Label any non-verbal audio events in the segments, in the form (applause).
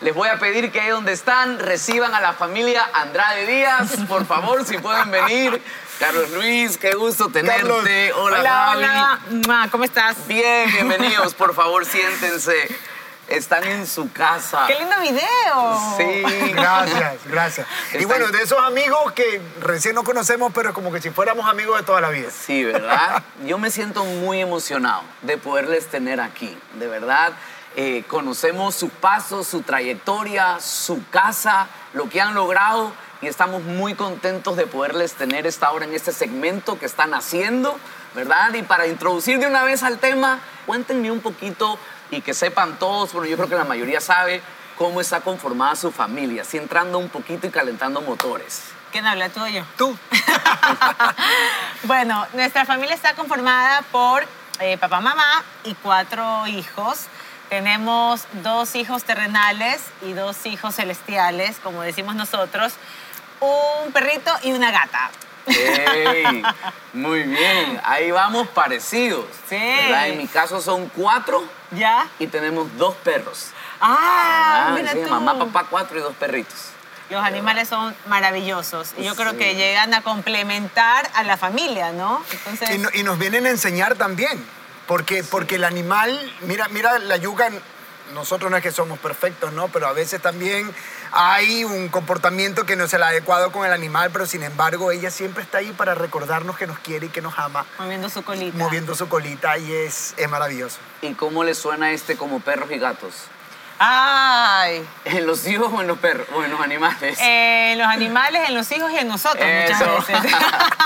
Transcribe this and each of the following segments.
Les voy a pedir que ahí donde están reciban a la familia Andrade Díaz. Por favor, si pueden venir. Carlos Luis, qué gusto tenerte. Hola, Hola, Gaby. hola. Mua, ¿Cómo estás? Bien, bienvenidos. Por favor, siéntense. Están en su casa. ¡Qué lindo video! Sí. Gracias, gracias. Y bueno, de esos amigos que recién no conocemos, pero como que si fuéramos amigos de toda la vida. Sí, ¿verdad? Yo me siento muy emocionado de poderles tener aquí. De verdad, eh, conocemos sus pasos, su trayectoria, su casa, lo que han logrado y estamos muy contentos de poderles tener esta hora en este segmento que están haciendo, ¿verdad? Y para introducir de una vez al tema, cuéntenme un poquito y que sepan todos, bueno, yo creo que la mayoría sabe cómo está conformada su familia, así entrando un poquito y calentando motores. ¿Quién habla, tú o yo? Tú. Bueno, nuestra familia está conformada por eh, papá, mamá y cuatro hijos. Tenemos dos hijos terrenales y dos hijos celestiales, como decimos nosotros. Un perrito y una gata. ¡Ey! (laughs) Muy bien, ahí vamos parecidos. Sí. ¿verdad? En mi caso son cuatro ¿Ya? y tenemos dos perros. ¡Ah! Ah, mira sí, tú. mamá, papá, cuatro y dos perritos. Los animales son maravillosos y yo creo Sí. que llegan a complementar a la familia, ¿no? Entonces, Y, no- y nos vienen a enseñar también. Porque, porque el animal, mira, mira la yuga, nosotros no es que somos perfectos, ¿no? Pero a veces también hay un comportamiento que no es el adecuado con el animal, pero sin embargo ella siempre está ahí para recordarnos que nos quiere y que nos ama, moviendo su colita. moviendo su colita y es, es maravilloso. ¿Y cómo le suena este como perros y gatos? ¡Ay! ¿En los hijos o en los perros? O en los animales. En los animales, en los hijos y en nosotros Eso. muchas veces.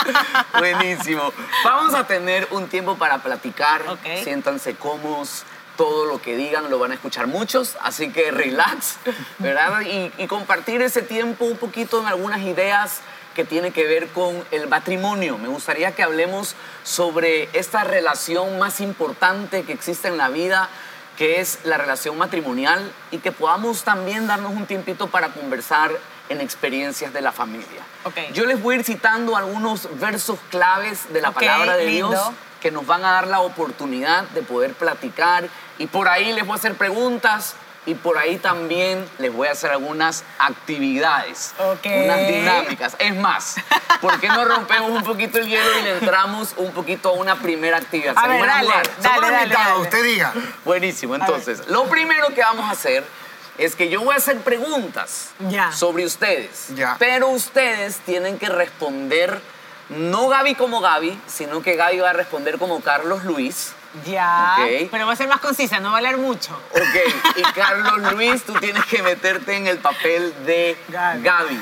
(laughs) Buenísimo. Vamos a tener un tiempo para platicar. Ok. Siéntanse cómodos. Todo lo que digan lo van a escuchar muchos, así que relax, ¿verdad? Y, y compartir ese tiempo un poquito en algunas ideas que tiene que ver con el matrimonio. Me gustaría que hablemos sobre esta relación más importante que existe en la vida, que es la relación matrimonial, y que podamos también darnos un tiempito para conversar en experiencias de la familia. Ok. Yo les voy a ir citando algunos versos claves de la palabra de lindo. Dios que nos van a dar la oportunidad de poder platicar y por ahí les voy a hacer preguntas y por ahí también les voy a hacer algunas actividades, Ok. unas dinámicas. Es más, ¿por qué no rompemos un poquito el hielo y le entramos un poquito a una primera actividad? A ¿Se ver, dale, dale. Dale, invitados, dale. usted diga. Buenísimo, entonces, lo primero que vamos a hacer es que yo voy a hacer preguntas Ya. sobre ustedes, Ya. pero ustedes tienen que responder, no Gaby como Gaby, sino que Gaby va a responder como Carlos Luis. Ya. Pero va a ser más concisa, no va a hablar mucho. Ok, y Carlos Luis, tú tienes que meterte en el papel de Gaby. Gaby.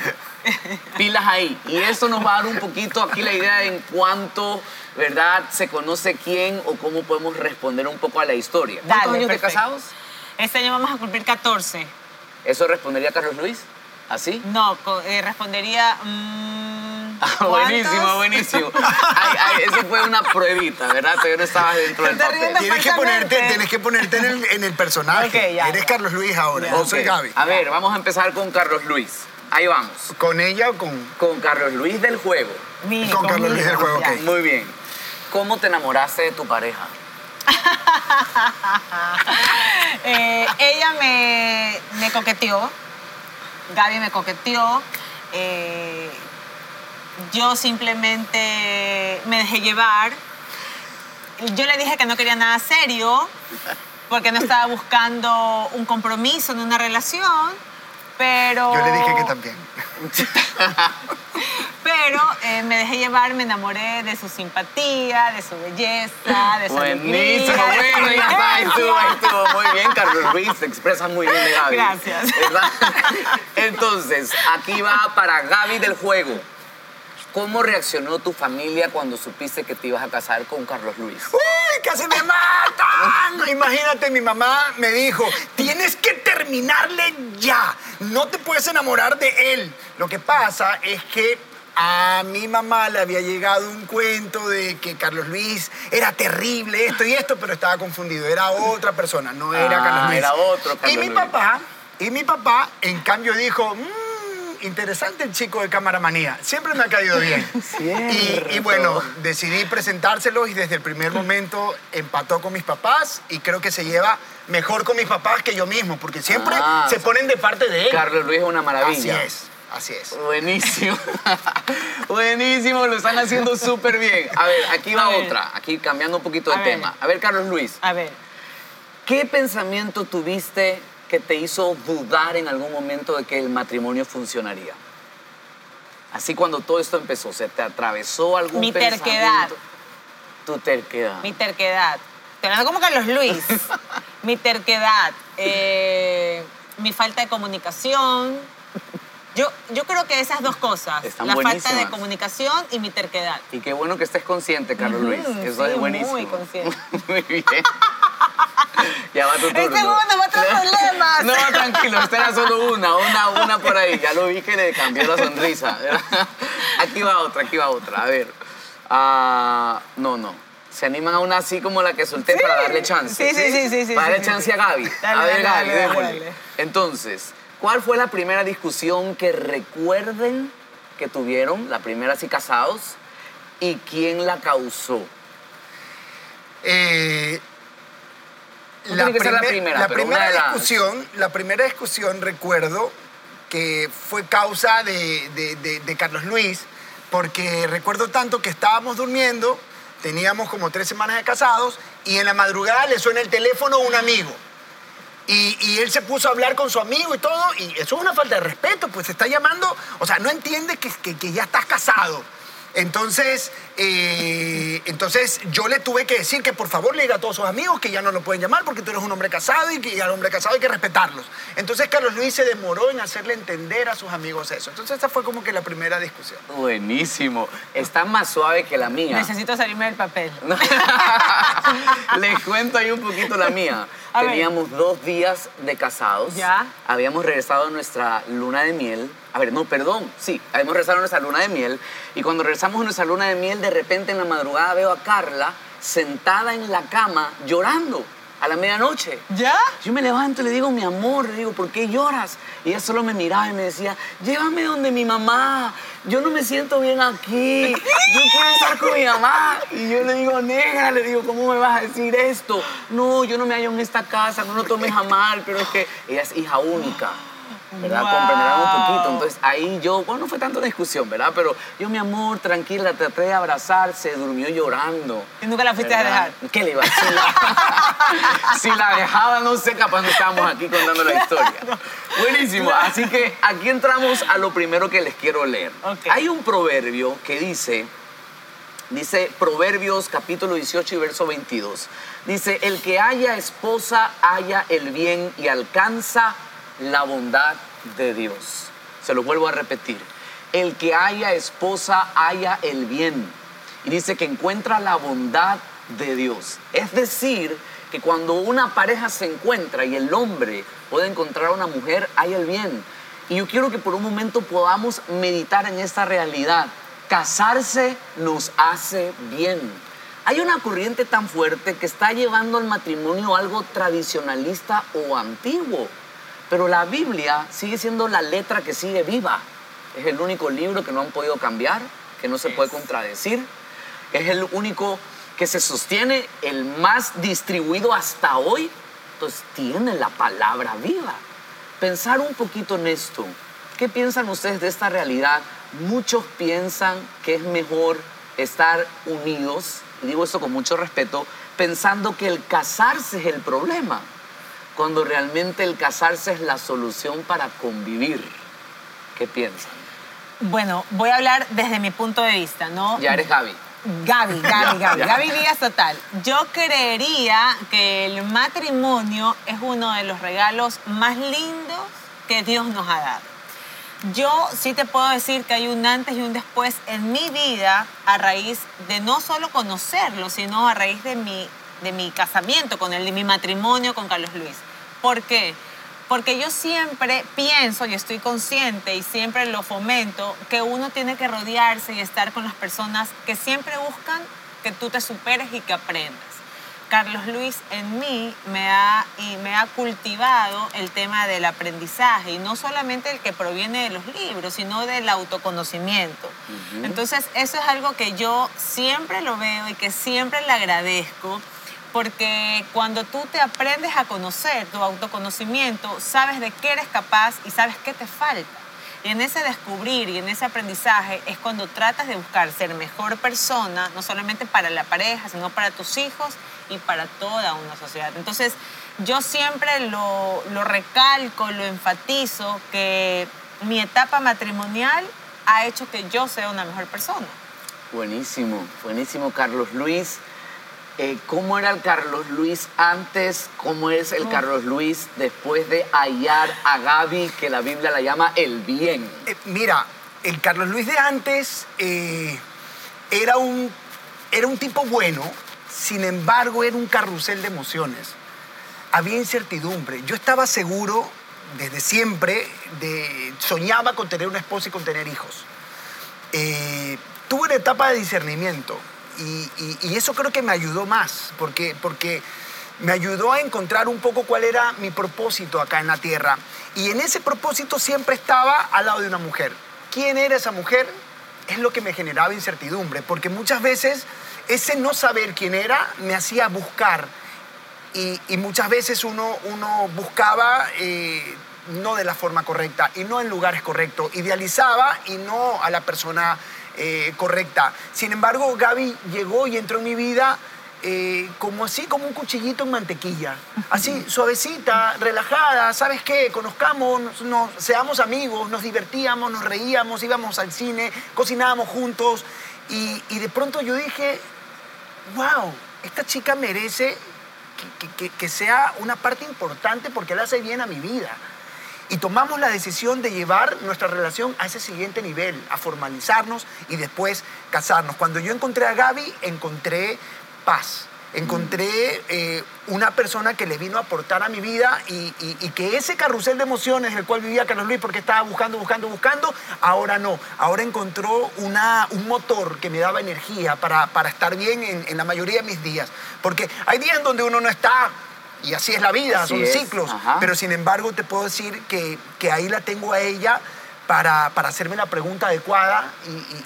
Pilas ahí. Y eso nos va a dar un poquito aquí la idea en cuanto, ¿verdad? Se conoce quién o cómo podemos responder un poco a la historia. ¿Cuántos Dale, años de casados? Este año vamos a cumplir 14. ¿Eso respondería Carlos Luis? ¿Así? No, eh, respondería. mm, buenísimo, ¿cuántos? buenísimo. Ay, ay, eso fue una pruebita, ¿verdad? Todavía no estabas dentro del papel. Tienes que ponerte, tienes que ponerte en el, en el personaje. Ya, Eres ya. Carlos Luis ahora, yo soy Gaby. A ver, vamos a empezar con Carlos Luis. Ahí vamos. ¿Con ella o con...? Con Carlos Luis del juego. Mire, Con Carlos Luis del juego, ya. ok. Muy bien. ¿Cómo te enamoraste de tu pareja? (laughs) Eh, ella me, me coqueteó, Gaby me coqueteó, eh, yo simplemente me dejé llevar. Yo le dije que no quería nada serio, porque no estaba buscando un compromiso en una relación, pero... Yo le dije que también. (laughs) Pero eh, me dejé llevar, me enamoré de su simpatía, de su belleza, de su Buenísimo, alegría, de su bueno, ya está, ahí estuvo, ahí inteligencia. estuvo. Muy bien, Carlos Luis, te expresas muy bien de Gaby. Gracias. ¿Verdad? Entonces, aquí va para Gaby del juego. ¿Cómo reaccionó tu familia cuando supiste que te ibas a casar con Carlos Luis? ¡Uy, casi me matan! (laughs) Imagínate, mi mamá me dijo, tienes que terminarle ya, no te puedes enamorar de él. Lo que pasa es que a mi mamá le había llegado un cuento de que Carlos Luis era terrible, esto y esto, pero estaba confundido, era otra persona, no era Ah, Carlos Luis. era otro Y Carlos mi Luis. papá, y mi papá, en cambio, dijo, "Mm, interesante el chico de cámara manía, siempre me ha caído bien. (laughs) Y, y bueno, decidí presentárselo y desde el primer momento empató con mis papás y creo que se lleva mejor con mis papás que yo mismo, porque siempre Ah, se ponen de parte de él. Carlos Luis es una Así maravilla. es, así es. Buenísimo. (laughs) Buenísimo, lo están haciendo (laughs) súper bien. A ver, aquí va ver. otra, aquí cambiando un poquito de A ver. tema. A ver, Carlos Luis, A ver. ¿qué pensamiento tuviste que te hizo dudar en algún momento de que el matrimonio funcionaría? Así cuando todo esto empezó, ¿se te atravesó algún Mi pensamiento? terquedad. Tu terquedad. Mi terquedad. Te hablando como Carlos Luis. (laughs) mi terquedad. eh, mi falta de comunicación. Yo, yo creo que esas dos cosas. Están la falta buenísimas. de comunicación y mi terquedad. Y qué bueno que estés consciente, Carlos Luis. Eso sí, es buenísimo. muy consciente. (laughs) muy bien. Ya va tu turno. Este a traer (laughs) problemas. No, tranquilo, esta era solo una, una, una por ahí. Ya lo vi que le cambió la sonrisa. (laughs) aquí va otra, aquí va otra. A ver. Ah, no, no. ¿Se animan a una así como la que solté Sí. para darle chance? Sí, sí, sí, sí, sí, Para darle sí, chance sí. a Gaby. Dale, a ver, dale, Gaby, dale. Entonces, ¿cuál fue la primera discusión que recuerden que tuvieron, la primera así casados, y quién la causó? Eh, tiene que ser la primer- primera, la pero primera una de las- discusión, la primera discusión recuerdo que fue causa de, de- de- de Carlos Luis, porque recuerdo tanto que estábamos durmiendo, teníamos como tres semanas de casados, y en la madrugada le suena el teléfono a un amigo. Y, y él se puso a hablar con su amigo y todo, y eso es una falta de respeto, pues se está llamando, o sea, no entiende que, que- que ya estás casado. Entonces, eh, entonces yo le tuve que decir que por favor le diga a todos sus amigos que ya no lo pueden llamar porque tú eres un hombre casado y que al hombre casado hay que respetarlos. Entonces Carlos Luis se demoró en hacerle entender a sus amigos eso. Entonces esa fue como que la primera discusión. Buenísimo. Está más suave que la mía. Necesito salirme del papel. (laughs) Les cuento ahí un poquito la mía. A ver. Teníamos dos días de casados. Ya. Habíamos regresado a nuestra luna de miel. A ver, no, perdón. Sí, habíamos regresado a nuestra luna de miel. Y cuando regresamos a nuestra luna de miel, de repente en la madrugada veo a Carla sentada en la cama llorando a la medianoche. ¿Ya? Yo me levanto y le digo, mi amor, le digo, ¿por qué lloras? Y ella solo me miraba y me decía, llévame donde mi mamá, yo no me siento bien aquí, yo quiero estar con mi mamá. Y yo le digo, negra, le digo, ¿cómo me vas a decir esto? No, yo no me hallo en esta casa, no lo tomes a mal, pero es que ella es hija única. ¿Verdad? Wow. Comprenderán un poquito. Entonces ahí yo, bueno, no fue tanto discusión, ¿verdad? Pero yo, mi amor, tranquila, traté de abrazar, se durmió llorando. Y nunca la fuiste a ¿verdad? dejar. ¿Qué le iba a decir? (laughs) si la dejaba, no sé, capaz no estábamos aquí contando la historia. Buenísimo. Así que aquí entramos a lo primero que les quiero leer. Ok. Hay un proverbio que dice, dice Proverbios capítulo 18 y verso 22. Dice, el que haya esposa haya el bien y alcanza la bondad de Dios. Se lo vuelvo a repetir. El que haya esposa haya el bien. Y dice que encuentra la bondad de Dios. Es decir, que cuando una pareja se encuentra y el hombre puede encontrar a una mujer, hay el bien. Y yo quiero que por un momento podamos meditar en esta realidad. Casarse nos hace bien. Hay una corriente tan fuerte que está llevando al matrimonio algo tradicionalista o antiguo. Pero la Biblia sigue siendo la letra que sigue viva. Es el único libro que no han podido cambiar, que no se puede contradecir. Es el único que se sostiene, el más distribuido hasta hoy. Entonces tiene la palabra viva. Pensar un poquito en esto. ¿Qué piensan ustedes de esta realidad? Muchos piensan que es mejor estar unidos, y digo esto con mucho respeto, pensando que el casarse es el problema cuando realmente el casarse es la solución para convivir. ¿Qué piensan? Bueno, voy a hablar desde mi punto de vista, ¿no? Ya eres Gaby. Gaby, (laughs) Gaby, Gaby. Gaby Díaz total. Yo creería que el matrimonio es uno de los regalos más lindos que Dios nos ha dado. Yo sí te puedo decir que hay un antes y un después en mi vida a raíz de no solo conocerlo, sino a raíz de mi, de mi casamiento con él, de mi matrimonio con Carlos Luis. ¿Por qué? Porque yo siempre pienso y estoy consciente y siempre lo fomento que uno tiene que rodearse y estar con las personas que siempre buscan que tú te superes y que aprendas. Carlos Luis en mí me ha, y me ha cultivado el tema del aprendizaje y no solamente el que proviene de los libros, sino del autoconocimiento. Entonces, eso es algo que yo siempre lo veo y que siempre le agradezco porque cuando tú te aprendes a conocer, tu autoconocimiento, sabes de qué eres capaz y sabes qué te falta. Y en ese descubrir y en ese aprendizaje es cuando tratas de buscar ser mejor persona, no solamente para la pareja, sino para tus hijos y para toda una sociedad. Entonces, yo siempre lo, lo recalco, lo enfatizo, que mi etapa matrimonial ha hecho que yo sea una mejor persona. Buenísimo, buenísimo, Carlos Luis. Eh, ¿Cómo era el Carlos Luis antes? ¿Cómo es el Carlos Luis después de hallar a Gaby, que la Biblia la llama el bien? Eh, mira, el Carlos Luis de antes eh, era, un, era un tipo bueno, sin embargo era un carrusel de emociones. Había incertidumbre. Yo estaba seguro desde siempre de, soñaba con tener una esposa y con tener hijos. tuve una etapa de discernimiento y, eso creo que me ayudó más, porque, porque me ayudó a encontrar un poco cuál era mi propósito acá en la tierra. Y en ese propósito siempre estaba al lado de una mujer. ¿Quién era esa mujer? Es lo que me generaba incertidumbre, porque muchas veces ese no saber quién era me hacía buscar. Y, muchas veces uno, uno buscaba eh, no de la forma correcta y no en lugares correctos. Idealizaba y no a la persona eh, correcta. Sin embargo, Gaby llegó y entró en mi vida eh, como así, como un cuchillito en mantequilla. Así, (laughs) suavecita, relajada, ¿sabes qué? Conozcamos, nos, seamos amigos, nos divertíamos, nos reíamos, íbamos al cine, cocinábamos juntos. Y, de pronto yo dije, wow, esta chica merece que, que sea una parte importante porque le hace bien a mi vida y tomamos la decisión de llevar nuestra relación a ese siguiente nivel, a formalizarnos y después casarnos. Cuando yo encontré a Gaby, encontré paz. Encontré eh, una persona que le vino a aportar a mi vida y, que ese carrusel de emociones en el cual vivía Carlos Luis porque estaba buscando, buscando, buscando, ahora no. Ahora encontró una, un motor que me daba energía para, para estar bien en, en la mayoría de mis días. Porque hay días en donde uno no está y así es la vida, son ciclos. Pero sin embargo te puedo decir que, que ahí la tengo a ella para, para hacerme la pregunta adecuada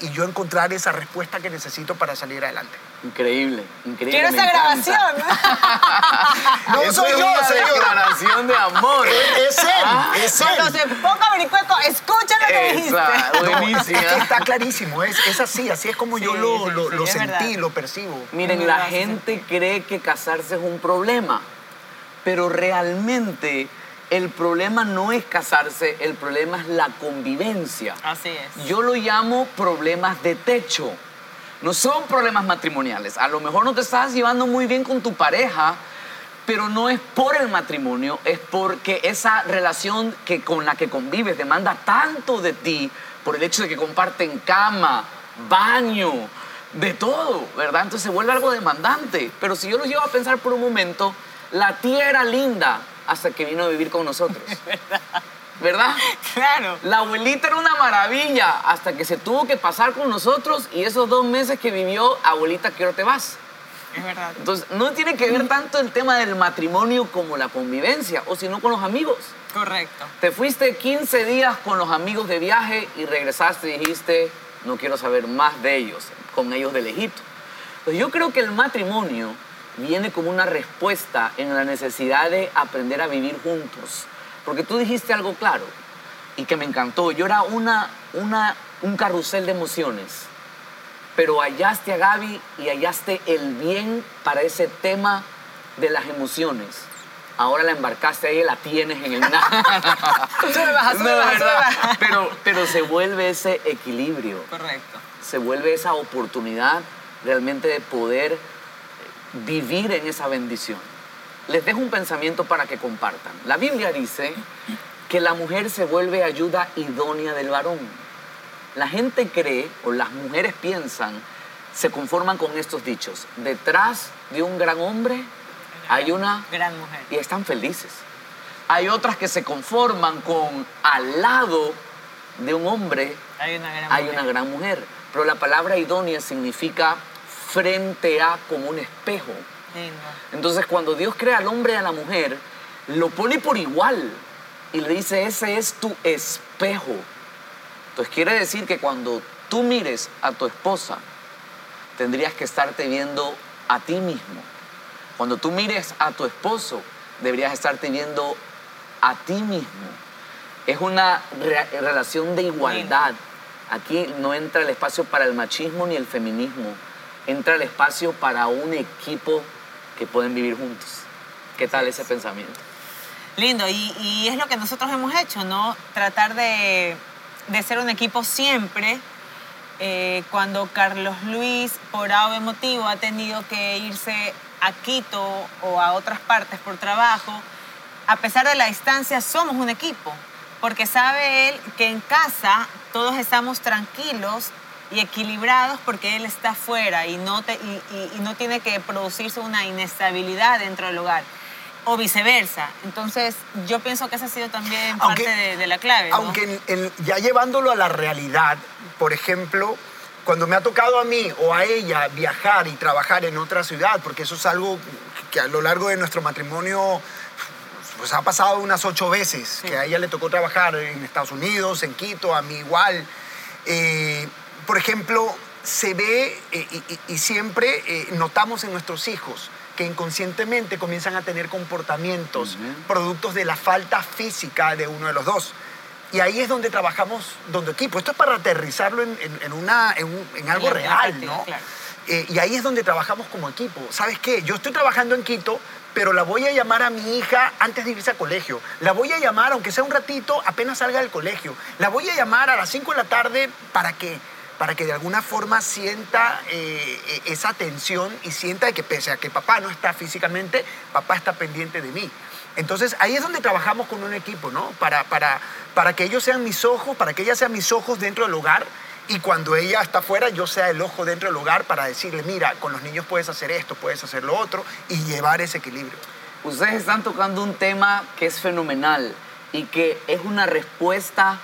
y, y, yo encontrar esa respuesta que necesito para salir adelante. Increíble, increíble. Quiero esa grabación. (laughs) no soy yo, señor. declaración de amor. (laughs) Es, él, Ah. es él. Cuando se ponga vericueco, escucha lo que dijiste. Esa, No, buenísima. es que está clarísimo, es, es así, así es como yo lo, sí, lo, sí, lo es sentí, verdad. lo percibo. Miren, la gente cree que casarse es un problema, pero realmente el problema no es casarse, el problema es la convivencia. Así es. Yo lo llamo problemas de techo. No son problemas matrimoniales. A lo mejor no te estás llevando muy bien con tu pareja, pero no es por el matrimonio, es porque esa relación que, con la que convives demanda tanto de ti por el hecho de que comparten cama, baño, de todo, ¿verdad? Entonces se vuelve algo demandante. Pero si yo lo llevo a pensar por un momento, la tía era linda hasta que vino a vivir con nosotros. (laughs) ¿Verdad? Claro. La abuelita era una maravilla hasta que se tuvo que pasar con nosotros y esos dos meses que vivió, abuelita, ¿qué hora te vas? Es verdad. Entonces, no tiene que ver tanto el tema del matrimonio como la convivencia, o sino con los amigos. Correcto. Te fuiste 15 días con los amigos de viaje y regresaste y dijiste, no quiero saber más de ellos, con ellos del Egipto. Entonces, yo creo que el matrimonio viene como una respuesta en la necesidad de aprender a vivir juntos. Porque tú dijiste algo claro y que me encantó. Yo era una, una, un carrusel de emociones, pero hallaste a Gaby y hallaste el bien para ese tema de las emociones. Ahora la embarcaste ahí y la tienes en el nada. (laughs) No. Pero, pero se vuelve ese equilibrio Correcto. se vuelve esa oportunidad realmente de poder vivir en esa bendición. Les dejo un pensamiento para que compartan. La Biblia dice que la mujer se vuelve ayuda idónea del varón. La gente cree, o las mujeres piensan, se conforman con estos dichos. Detrás de un gran hombre hay una Gran mujer. y están felices. Hay otras que se conforman con al lado de un hombre Hay una gran hay mujer. una gran mujer. Pero la palabra idónea significa frente a como un espejo. Entonces cuando Dios crea al hombre y a la mujer, lo pone por igual y le dice, ese es tu espejo. Entonces quiere decir que cuando tú mires a tu esposa, tendrías que estarte viendo a ti mismo. Cuando tú mires a tu esposo, deberías estarte viendo a ti mismo. Es una re- relación de igualdad. Aquí no entra el espacio para el machismo ni el feminismo. Entra el espacio para un equipo que pueden vivir juntos. ¿Qué tal ese pensamiento? Lindo, y, y es lo que nosotros hemos hecho, ¿no? Tratar de, de ser un equipo siempre. Eh, cuando Carlos Luis, por algún motivo, ha tenido que irse a Quito o a otras partes por trabajo, a pesar de la distancia, somos un equipo. Porque sabe él que en casa todos estamos tranquilos y equilibrados porque él está afuera y no, te- y- y- y no tiene que producirse una inestabilidad dentro del hogar o viceversa. Entonces, yo pienso que esa ha sido también Aunque- parte de, de la clave. ¿no? Aunque en- en- ya llevándolo a la realidad, por ejemplo, cuando me ha tocado a mí o a ella viajar y trabajar en otra ciudad, porque eso es algo que a lo largo de nuestro matrimonio pues ha pasado unas ocho veces, que a ella le tocó trabajar en Estados Unidos, en Quito, a mí igual. Eh, por ejemplo, se ve eh, y, siempre eh, notamos en nuestros hijos que inconscientemente comienzan a tener comportamientos productos de la falta física de uno de los dos. Y ahí es donde trabajamos, donde equipo. Esto es para aterrizarlo en, en- en una, en, un- en algo real, práctica, ¿no? claro. Eh, y ahí es donde trabajamos como equipo. ¿Sabes qué? Yo estoy trabajando en Quito, pero la voy a llamar a mi hija antes de irse al colegio. La voy a llamar, aunque sea un ratito, apenas salga del colegio. La voy a llamar a las 5 de la tarde para que, para que de alguna forma sienta eh, eh, esa tensión y sienta que pese a que papá no está físicamente, papá está pendiente de mí. Entonces ahí es donde trabajamos con un equipo, ¿no? Para, para, para que ellos sean mis ojos, para que ella sean mis ojos dentro del hogar y cuando ella está afuera, yo sea el ojo dentro del hogar para decirle, mira, con los niños puedes hacer esto, puedes hacer lo otro y llevar ese equilibrio. Ustedes están tocando un tema que es fenomenal y que es una respuesta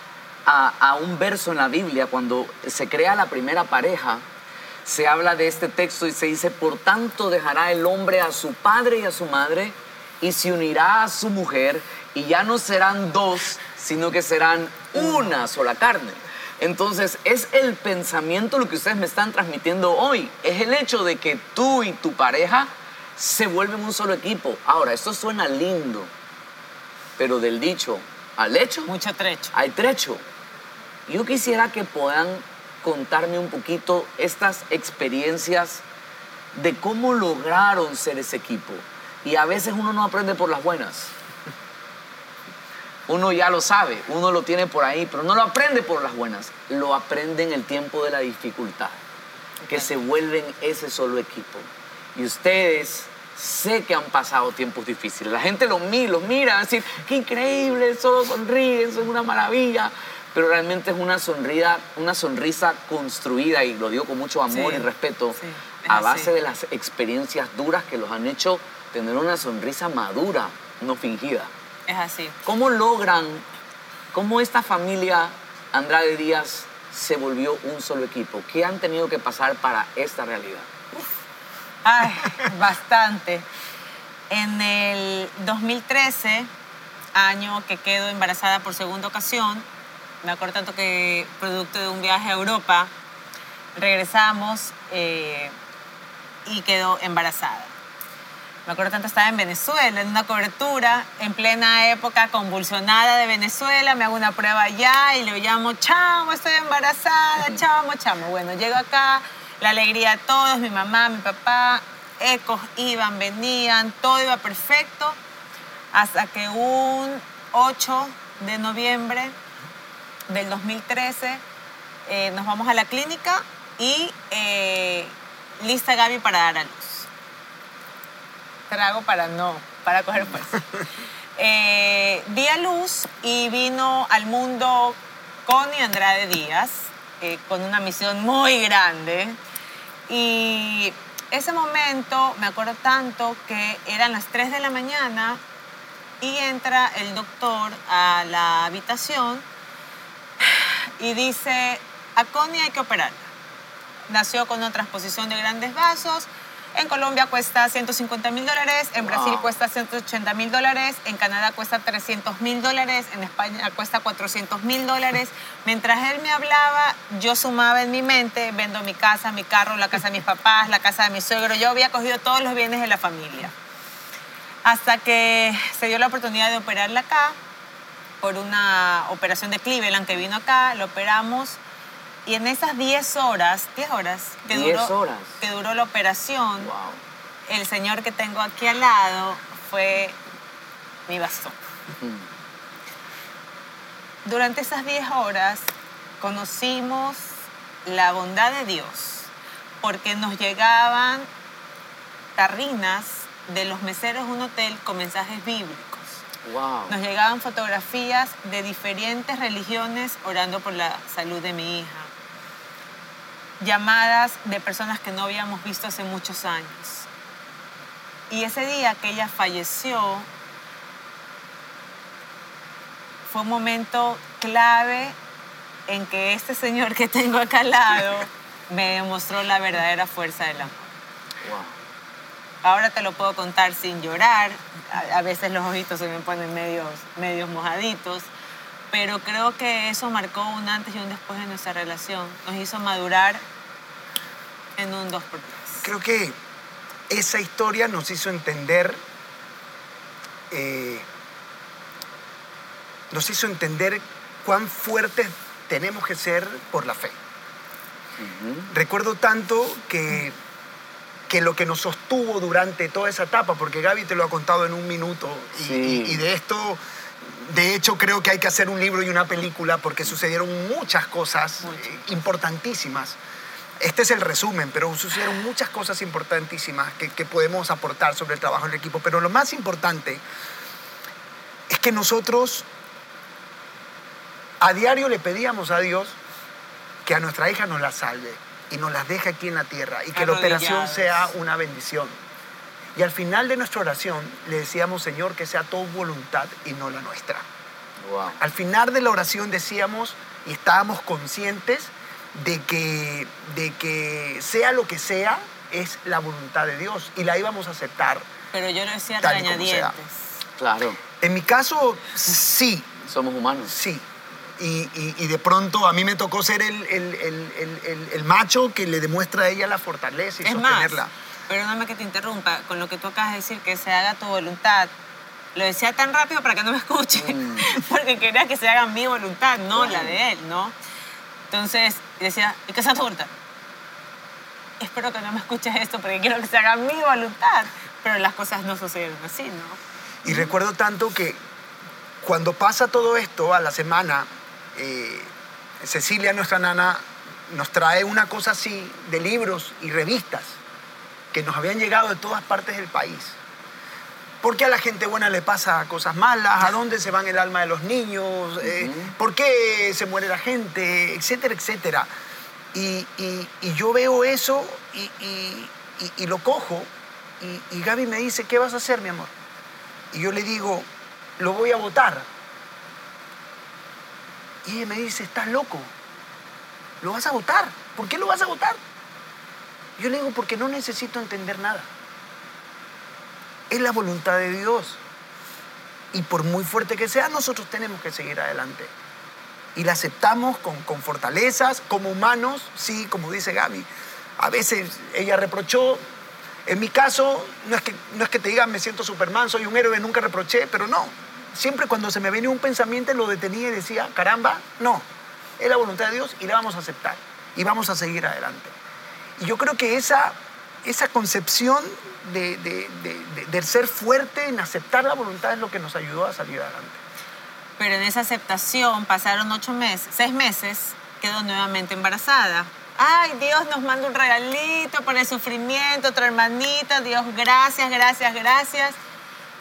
a, a un verso en la Biblia. Cuando se crea la primera pareja, se habla de este texto y se dice, por tanto dejará el hombre a su padre y a su madre y se unirá a su mujer y ya no serán dos, sino que serán una sola carne. Entonces, es el pensamiento lo que ustedes me están transmitiendo hoy. Es el hecho de que tú y tu pareja se vuelven un solo equipo. Ahora, esto suena lindo, pero del dicho al hecho Mucho trecho. hay trecho. Yo quisiera que puedan contarme un poquito estas experiencias de cómo lograron ser ese equipo. Y a veces uno no aprende por las buenas. Uno ya lo sabe, uno lo tiene por ahí, pero no lo aprende por las buenas. Lo aprende en el tiempo de la dificultad, que se vuelven ese solo equipo. Y ustedes sé que han pasado tiempos difíciles. La gente los mira, los mira, decir, qué increíble, solo sonríen, son una maravilla. Pero realmente es una sonrisa, una sonrisa construida, y lo digo con mucho amor Sí, y respeto, sí, a base de las experiencias duras que los han hecho tener una sonrisa madura, no fingida. Es así. ¿Cómo logran, cómo esta familia Andrade Díaz se volvió un solo equipo? ¿Qué han tenido que pasar para esta realidad? Ay, (laughs) bastante. En el 2013, año que quedo embarazada por segunda ocasión, me acuerdo tanto que producto de un viaje a Europa, regresamos eh, y quedó embarazada. Me acuerdo tanto estaba en Venezuela, en una cobertura, en plena época convulsionada de Venezuela, me hago una prueba allá y le llamo, chamo, estoy embarazada, chamo, chamo. Bueno, llego acá, la alegría de todos, mi mamá, mi papá, ecos iban, venían, todo iba perfecto, hasta que un 8 de noviembre del 2013 eh, nos vamos a la clínica y eh, lista Gaby para dar a luz trago para no, para coger fuerza. (laughs) Eh, di a luz y vino al mundo Connie Andrade Díaz eh, con una misión muy grande. Y ese momento me acuerdo tanto que eran las 3 de la mañana y entra el doctor a la habitación y dice, a Connie hay que operarla. Nació con una transposición de grandes vasos. En Colombia cuesta 150 mil dólares, en Brasil Wow. cuesta 180 mil dólares, en Canadá cuesta 300 mil dólares, en España cuesta 400 mil dólares. Mientras él me hablaba, yo sumaba en mi mente, vendo mi casa, mi carro, la casa de mis papás, la casa de mi suegro. Yo había cogido todos los bienes de la familia. Hasta que se dio la oportunidad de operarla acá, por una operación de Cleveland que vino acá, lo operamos. Y en esas 10 horas, 10 horas, que, 10 duró, horas. que duró la operación, Wow. el señor que tengo aquí al lado fue mi bastón. Durante esas 10 horas conocimos la bondad de Dios, porque nos llegaban tarrinas de los meseros de un hotel con mensajes bíblicos. Wow. Nos llegaban fotografías de diferentes religiones orando por la salud de mi hija. Llamadas de personas que no habíamos visto hace muchos años. Y ese día que ella falleció fue un momento clave en que este señor que tengo acá al lado (laughs) me demostró la verdadera fuerza del amor. Wow. Ahora te lo puedo contar sin llorar. A, a veces los ojitos se me ponen medios, medios mojaditos. Pero creo que eso marcó un antes y un después en nuestra relación. Nos hizo madurar en un dos por tres. Creo que esa historia nos hizo entender, eh, nos hizo entender cuán fuertes tenemos que ser por la fe. Recuerdo tanto que, que lo que nos sostuvo durante toda esa etapa, porque Gaby te lo ha contado en un minuto, y, Sí. y- y de esto, de hecho, creo que hay que hacer un libro y una película porque sucedieron muchas cosas eh, importantísimas. Este es el resumen, pero sucedieron muchas cosas importantísimas que, que podemos aportar sobre el trabajo en equipo. Pero lo más importante es que nosotros a diario le pedíamos a Dios que a nuestra hija nos la salve y nos las deje aquí en la tierra y que la operación sea una bendición. Y al final de nuestra oración le decíamos, Señor, que sea tu voluntad y no la nuestra. Wow. Al final de la oración decíamos y estábamos conscientes de que, de que sea lo que sea, es la voluntad de Dios y la íbamos a aceptar. Pero yo lo decía regañadientes. Claro. En mi caso, sí, Somos humanos. sí. Y, y- y de pronto a mí me tocó ser el, el- el- el- macho que le demuestra a ella la fortaleza y Es más, sostenerla. perdóname que te interrumpa, con lo que tú acabas de decir, que se haga tu voluntad. Lo decía tan rápido para que no me escuchen, (laughs) porque quería que se haga mi voluntad, no la de él, ¿no? Entonces decía, ¿y qué sea tu voluntad? Espero que no me escuches esto porque quiero que se haga mi voluntad. Pero las cosas no sucedieron así, ¿no? Y recuerdo tanto que cuando pasa todo esto a la semana, eh, Cecilia, nuestra nana, nos trae una cosa así de libros y revistas que nos habían llegado de todas partes del país. ¿Por qué a la gente buena le pasa cosas malas? ¿A dónde se van el alma de los niños? Eh, ¿Por qué se muere la gente? Etcétera, etcétera. Y, y- y yo veo eso y, y- lo cojo y, y Gaby me dice, ¿qué vas a hacer, mi amor? Y yo le digo, lo voy a votar. Y ella me dice, estás loco. ¿Lo vas a votar? ¿Por qué lo vas a votar? Yo le digo, porque no necesito entender nada. Es la voluntad de Dios. Y por muy fuerte que sea, nosotros tenemos que seguir adelante. Y la aceptamos con, con fortalezas, como humanos, sí, como dice Gaby. A veces ella reprochó. En mi caso, no es que, no es que te diga me siento Superman, soy un héroe, nunca reproché, pero no. Siempre cuando se me venía un pensamiento lo detenía y decía, caramba, no, es la voluntad de Dios y la vamos a aceptar. Y vamos a seguir adelante. Y yo creo que esa, esa concepción de, ser fuerte en aceptar la voluntad es lo que nos ayudó a salir adelante. Pero en esa aceptación pasaron ocho meses, seis meses, quedó nuevamente embarazada. Ay, Dios nos manda un regalito por el sufrimiento, otra hermanita. Dios, gracias, gracias, gracias.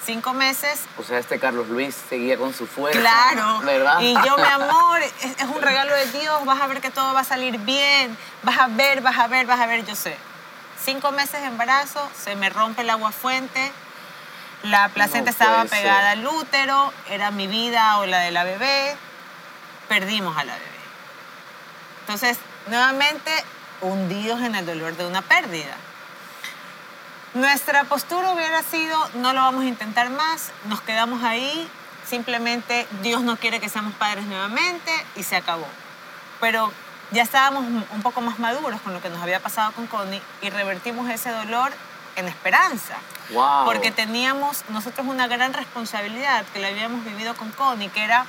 Cinco meses, O sea, este Carlos Luis seguía con su fuerza. claro. ¿Verdad? Y yo, mi amor, es, es un regalo de Dios. Vas a ver que todo va a salir bien. Vas a ver, vas a ver, vas a ver. Yo sé. Cinco meses de embarazo, se me rompe el agua fuente. La placenta No estaba puede ser. pegada al útero, era mi vida o la de la bebé. Perdimos a la bebé. Entonces, nuevamente, hundidos en el dolor de una pérdida. Nuestra postura hubiera sido, no lo vamos a intentar más, nos quedamos ahí, simplemente Dios no quiere que seamos padres nuevamente y se acabó. Pero ya estábamos un poco más maduros con lo que nos había pasado con Connie y revertimos ese dolor en esperanza. Wow. Porque teníamos nosotros una gran responsabilidad que la habíamos vivido con Connie, que era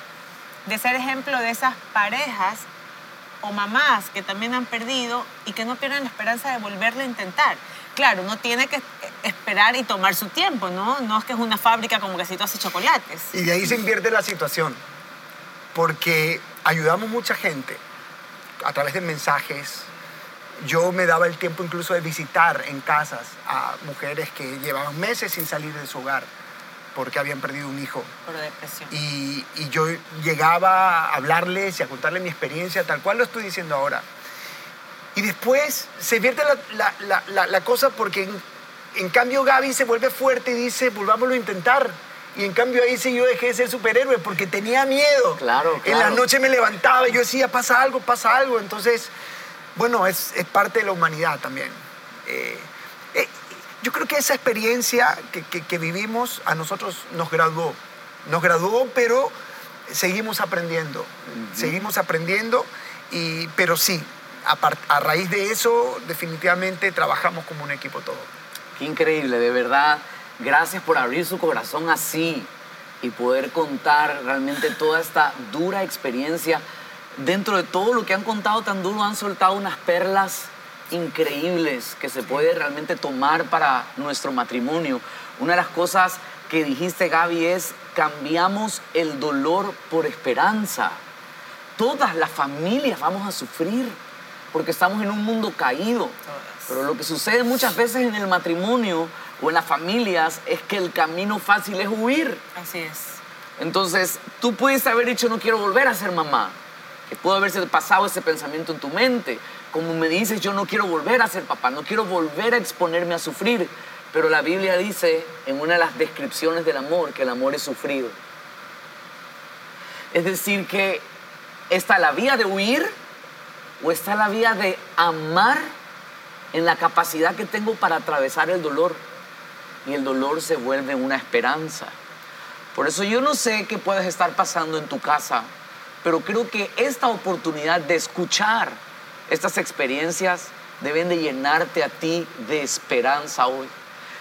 de ser ejemplo de esas parejas o mamás que también han perdido y que no pierden la esperanza de volverlo a intentar. Claro, uno tiene que esperar y tomar su tiempo, ¿no? No es que es una fábrica como quesitos y chocolates. Y de ahí se invierte la situación, porque ayudamos mucha gente a través de mensajes. Yo me daba el tiempo incluso de visitar en casas a mujeres que llevaban meses sin salir de su hogar porque habían perdido un hijo. Por depresión. Y, y yo llegaba a hablarles y a contarles mi experiencia, tal cual lo estoy diciendo ahora. Y después se vierte la, la- la- la- cosa porque en, en cambio Gaby se vuelve fuerte y dice, volvámoslo a intentar. Y en cambio ahí sí yo dejé de ser superhéroe porque tenía miedo. Claro, En la claro. noche me levantaba y yo decía, pasa algo, pasa algo. Entonces, bueno, es, es parte de la humanidad también. Eh, eh, yo creo que esa experiencia que, que- que vivimos a nosotros nos graduó. Nos graduó, pero seguimos aprendiendo. Seguimos aprendiendo, y, pero sí, a, a raíz de eso, definitivamente trabajamos como un equipo todo. Qué increíble, de verdad. Gracias por abrir su corazón así y poder contar realmente toda esta dura experiencia. Dentro de todo lo que han contado tan duro, han soltado unas perlas increíbles que se puede realmente tomar para nuestro matrimonio. Una de las cosas que dijiste, Gaby, es cambiamos el dolor por esperanza. Todas las familias vamos a sufrir porque estamos en un mundo caído. Pero lo que sucede muchas veces en el matrimonio o en las familias es que el camino fácil es huir. Así es. Entonces, tú puedes haber dicho, no quiero volver a ser mamá. Que pudo haberse pasado ese pensamiento en tu mente. Como me dices, yo no quiero volver a ser papá, no quiero volver a exponerme a sufrir. Pero la Biblia dice en una de las descripciones del amor que el amor es sufrido. Es decir, que está la vía de huir o está la vía de amar en la capacidad que tengo para atravesar el dolor. Y el dolor se vuelve una esperanza. Por eso yo no sé qué puedes estar pasando en tu casa, pero creo que esta oportunidad de escuchar estas experiencias deben de llenarte a ti de esperanza hoy.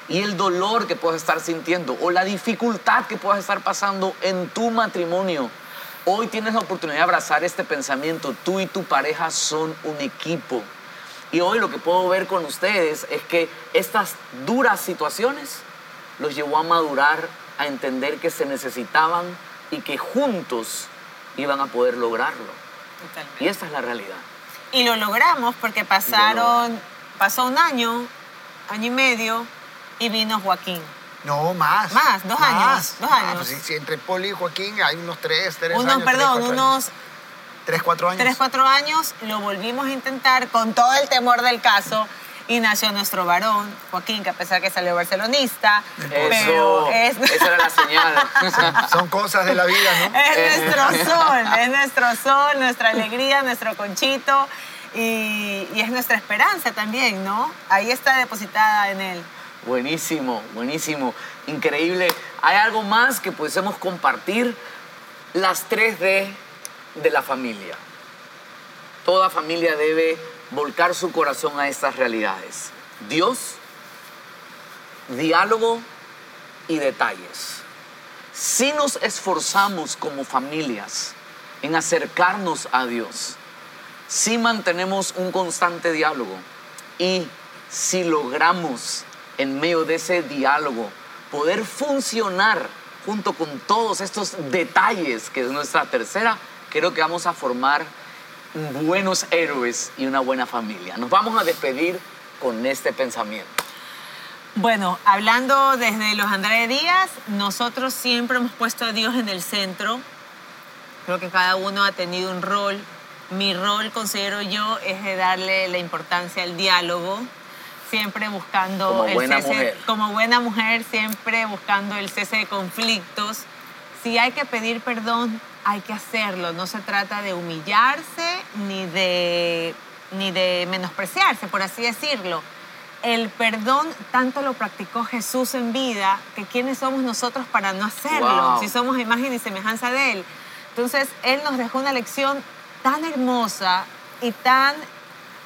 Y el dolor que puedas estar sintiendo o la dificultad que puedas estar pasando en tu matrimonio, hoy tienes la oportunidad de abrazar este pensamiento. Tú y tu pareja son un equipo. Y hoy lo que puedo ver con ustedes es que estas duras situaciones los llevó a madurar, a entender que se necesitaban y que juntos iban a poder lograrlo. Totalmente. Y esta es la realidad. Y lo logramos porque pasaron, pasó un año, año y medio, y vino Joaquín. No, más. Más, dos años, dos Ah, años. pues sí, sí, entre Poli y Joaquín hay unos tres, tres unos, años. perdón, cuatro unos años. Tres, cuatro años. tres, cuatro años, lo volvimos a intentar con todo el temor del caso y nació nuestro varón, Joaquín, que a pesar que salió barcelonista, pero es, esa era la señal. (laughs) Son cosas de la vida, ¿no? (laughs) es nuestro sol, es nuestro sol, nuestra alegría, nuestro conchito y, y es nuestra esperanza también, ¿no? Ahí está depositada en él. Buenísimo, buenísimo, increíble. ¿Hay algo más que podemos compartir? Las 3D de la familia. Toda familia debe volcar su corazón a estas realidades. Dios, diálogo y detalles. Si nos esforzamos como familias en acercarnos a Dios, si mantenemos un constante diálogo y si logramos en medio de ese diálogo poder funcionar junto con todos estos detalles que es nuestra tercera, creo que vamos a formar buenos héroes y una buena familia. Nos vamos a despedir con este pensamiento. Bueno, hablando desde los Andrés Díaz, nosotros siempre hemos puesto a Dios en el centro. Creo que cada uno ha tenido un rol. Mi rol, considero yo, es de darle la importancia al diálogo, siempre buscando Como el buena cese, mujer. como buena mujer, siempre buscando el cese de conflictos. Si hay que pedir perdón, hay que hacerlo. No se trata de humillarse ni de, ni de menospreciarse, por así decirlo. El perdón tanto lo practicó Jesús en vida, que quiénes somos nosotros para no hacerlo, Wow. si somos imagen y semejanza de Él. Entonces, Él nos dejó una lección tan hermosa y tan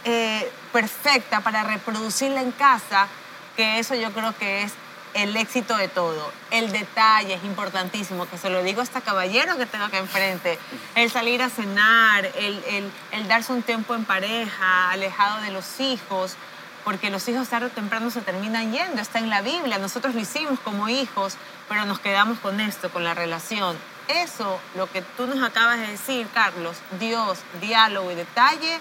eh, perfecta para reproducirla en casa, que eso yo creo que es el éxito de todo. El detalle es importantísimo, que se lo digo a esta caballero que tengo acá enfrente. El salir a cenar, el, el, el darse un tiempo en pareja, alejado de los hijos, porque los hijos tarde o temprano se terminan yendo, está en la Biblia, nosotros lo hicimos como hijos, pero nos quedamos con esto, con la relación. Eso, lo que tú nos acabas de decir, Carlos, Dios, diálogo y detalle,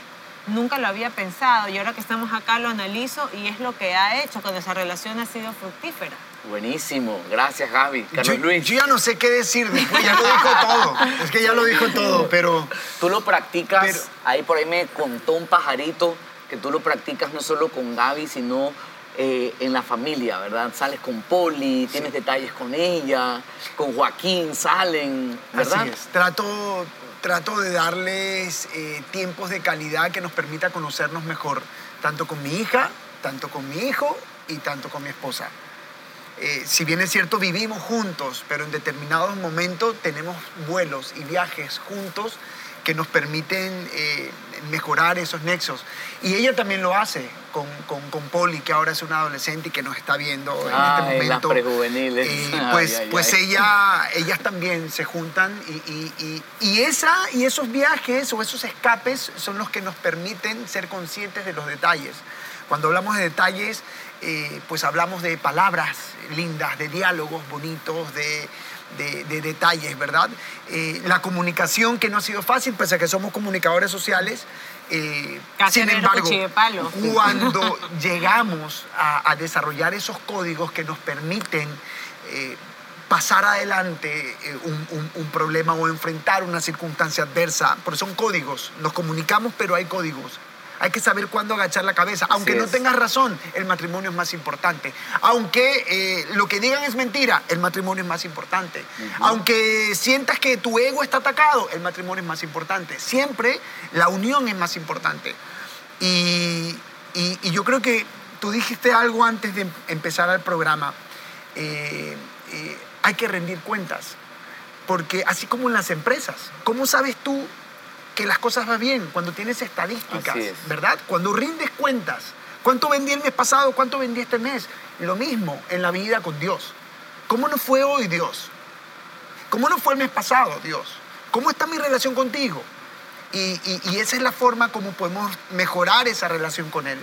nunca lo había pensado y ahora que estamos acá lo analizo y es lo que ha hecho que nuestra relación ha sido fructífera. Buenísimo, gracias Gaby. Carlos yo, Luis, yo ya no sé qué decir, después ya lo dijo todo. Es que ya lo dijo todo, pero tú lo practicas, Pero- ahí por ahí me contó un pajarito que tú lo practicas no solo con Gaby, sino eh, en la familia, ¿verdad? Sales con Poli, tienes detalles con ella, con Joaquín salen, ¿verdad? Así es. Trato, trato de darles eh, tiempos de calidad que nos permita conocernos mejor, tanto con mi hija, tanto con mi hijo y tanto con mi esposa. Eh, si bien es cierto, vivimos juntos, pero en determinados momentos tenemos vuelos y viajes juntos que nos permiten eh, mejorar esos nexos. Y ella también lo hace con, con, con Poli, que ahora es una adolescente y que nos está viendo en Ay, este las momento. prejuveniles. Eh, (laughs) pues ay, pues ay. ella, ellas también se juntan y, y- y- y esa, y esos viajes o esos escapes son los que nos permiten ser conscientes de los detalles. Cuando hablamos de detalles, eh, pues hablamos de palabras lindas, de diálogos bonitos, de, de- de detalles, ¿verdad? Eh, la comunicación que no ha sido fácil, pese a que somos comunicadores sociales. eh, Casi sin embargo, cuchillo de palo. cuando (laughs) llegamos a, a desarrollar esos códigos que nos permiten eh, pasar adelante eh, un, un- un problema o enfrentar una circunstancia adversa, porque son códigos, nos comunicamos pero hay códigos. Hay que saber cuándo agachar la cabeza. Aunque no tengas razón, el matrimonio es más importante. Aunque eh, lo que digan es mentira, el matrimonio es más importante. Aunque sientas que tu ego está atacado, el matrimonio es más importante. Siempre la unión es más importante. Y, y- y yo creo que tú dijiste algo antes de em- empezar el programa. Eh, eh, hay que rendir cuentas. Porque así como en las empresas, ¿cómo sabes tú que las cosas van bien? Cuando tienes estadísticas, es. ¿verdad? Cuando rindes cuentas. ¿Cuánto vendí el mes pasado? ¿Cuánto vendí este mes? Lo mismo en la vida con Dios. ¿Cómo no fue hoy Dios? ¿Cómo no fue el mes pasado Dios? ¿Cómo está mi relación contigo? Y, y- y esa es la forma como podemos mejorar esa relación con Él.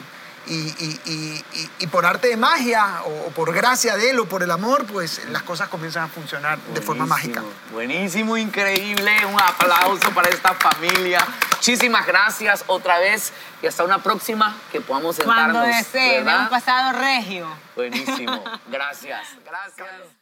Y, y- y- por arte de magia, o, o por gracia de Él, o por el amor, pues las cosas comienzan a funcionar de forma mágica. Buenísimo, increíble. Un aplauso para esta familia. Muchísimas gracias otra vez y hasta una próxima que podamos sentarnos. Cuando deseen, ¿verdad? un pasado regio. Buenísimo. (laughs) Gracias. Gracias.